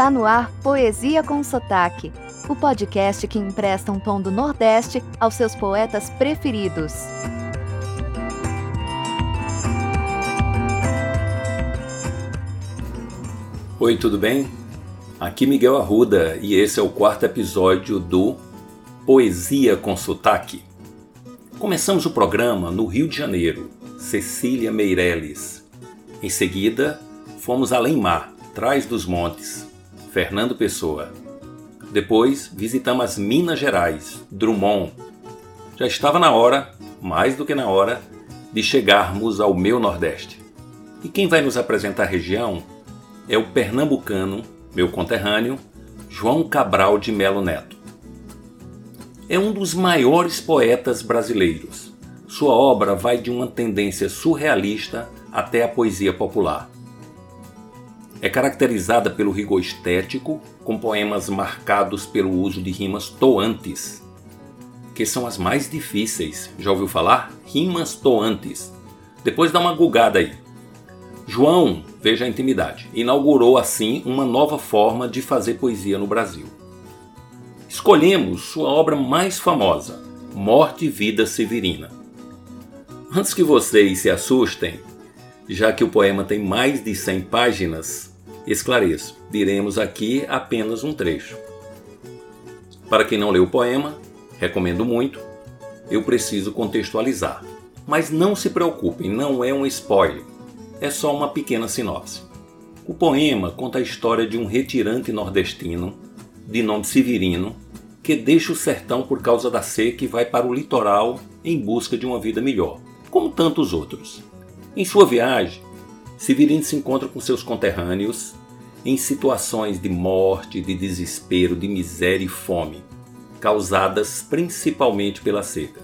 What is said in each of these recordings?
Está no ar Poesia com Sotaque, o podcast que empresta um tom do Nordeste aos seus poetas preferidos. Oi, tudo bem? Aqui Miguel Arruda e esse é o quarto episódio do Poesia com Sotaque. Começamos o programa no Rio de Janeiro, Cecília Meireles. Em seguida, fomos além mar, Trás dos Montes, Fernando Pessoa. Depois visitamos as Minas Gerais, Drummond. Já estava na hora, mais do que na hora, de chegarmos ao meu Nordeste. E quem vai nos apresentar a região é o pernambucano, meu conterrâneo, João Cabral de Melo Neto. É um dos maiores poetas brasileiros. Sua obra vai de uma tendência surrealista até a poesia popular. É caracterizada pelo rigor estético, com poemas marcados pelo uso de rimas toantes, que são as mais difíceis. Já ouviu falar? Rimas toantes. Depois dá uma gulgada aí. João, veja a intimidade, inaugurou assim uma nova forma de fazer poesia no Brasil. Escolhemos sua obra mais famosa, Morte e Vida Severina. Antes que vocês se assustem, já que o poema tem mais de 100 páginas, Esclareço, diremos aqui apenas um trecho. Para quem não leu o poema, recomendo muito, eu preciso contextualizar. Mas não se preocupem, não é um spoiler, é só uma pequena sinopse. O poema conta a história de um retirante nordestino, de nome Severino, que deixa o sertão por causa da seca e vai para o litoral em busca de uma vida melhor, como tantos outros. Em sua viagem, Severino se encontra com seus conterrâneos em situações de morte, de desespero, de miséria e fome, causadas principalmente pela seca.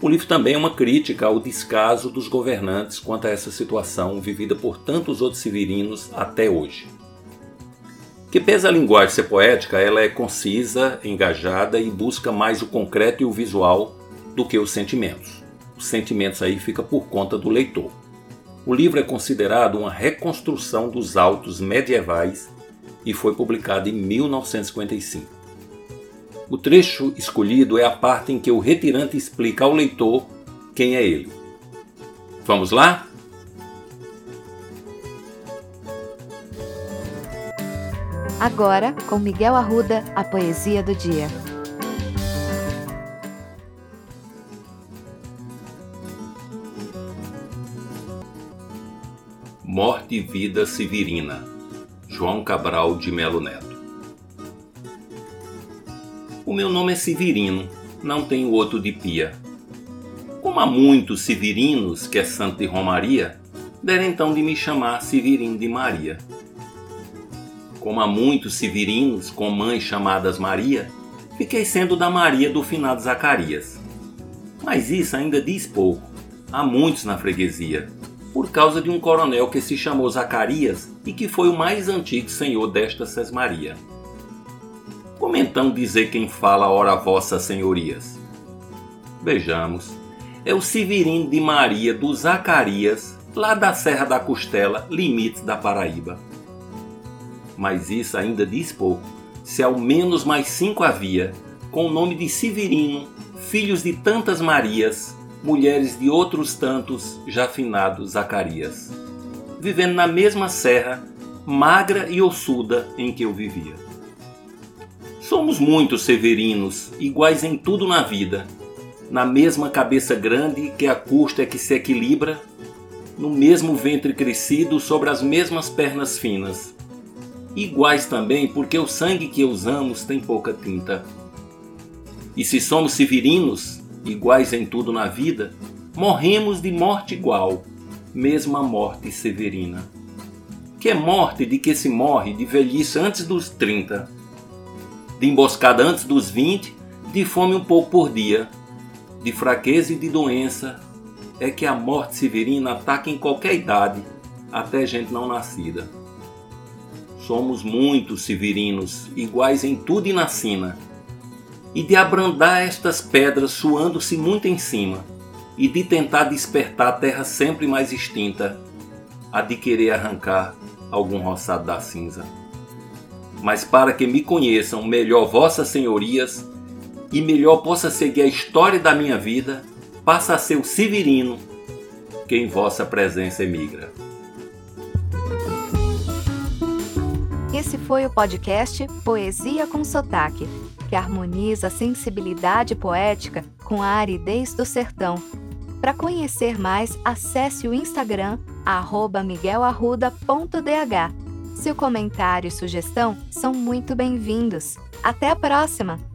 O livro também é uma crítica ao descaso dos governantes quanto a essa situação vivida por tantos outros severinos até hoje. Que pesa a linguagem ser poética, ela é concisa, engajada e busca mais o concreto e o visual do que os sentimentos. Os sentimentos aí fica por conta do leitor. O livro é considerado uma reconstrução dos autos medievais e foi publicado em 1955. O trecho escolhido é a parte em que o retirante explica ao leitor quem é ele. Vamos lá? Agora, com Miguel Arruda, a poesia do dia. Morte e Vida Severina, João Cabral de Melo Neto. O meu nome é Severino, não tenho outro de pia. Como há muitos severinos que é santo de Romaria, deram então de me chamar Severino de Maria. Como há muitos severinos com mães chamadas Maria, fiquei sendo da Maria do finado Zacarias. Mas isso ainda diz pouco. Há muitos na freguesia, por causa de um coronel que se chamou Zacarias e que foi o mais antigo senhor desta sesmaria. Como então dizer quem fala ora vossas senhorias? Vejamos, é o Severino de Maria do Zacarias, lá da Serra da Costela, limites da Paraíba. Mas isso ainda diz pouco, se ao menos mais cinco havia, com o nome de Severino, filhos de tantas Marias, mulheres de outros tantos já finados Zacarias, vivendo na mesma serra, magra e ossuda em que eu vivia. Somos muitos severinos, iguais em tudo na vida, na mesma cabeça grande que a custa é que se equilibra, no mesmo ventre crescido sobre as mesmas pernas finas, iguais também porque o sangue que usamos tem pouca tinta. E se somos severinos, iguais em tudo na vida, morremos de morte igual, mesma morte severina. Que é morte de que se morre de velhice antes dos 30, de emboscada antes dos 20, de fome um pouco por dia, de fraqueza e de doença, é que a morte severina ataca em qualquer idade, até gente não nascida. Somos muitos severinos, iguais em tudo e na sina, e de abrandar estas pedras suando-se muito em cima, e de tentar despertar a terra sempre mais extinta, a de querer arrancar algum roçado da cinza. mas para que me conheçam melhor vossas senhorias e melhor possa seguir a história da minha vida, passa a ser o Severino que em vossa presença emigra. Esse foi o podcast Poesia com Sotaque, que harmoniza a sensibilidade poética com a aridez do sertão. Para conhecer mais, acesse o Instagram miguelarruda.dh. Seu comentário e sugestão são muito bem-vindos. Até a próxima!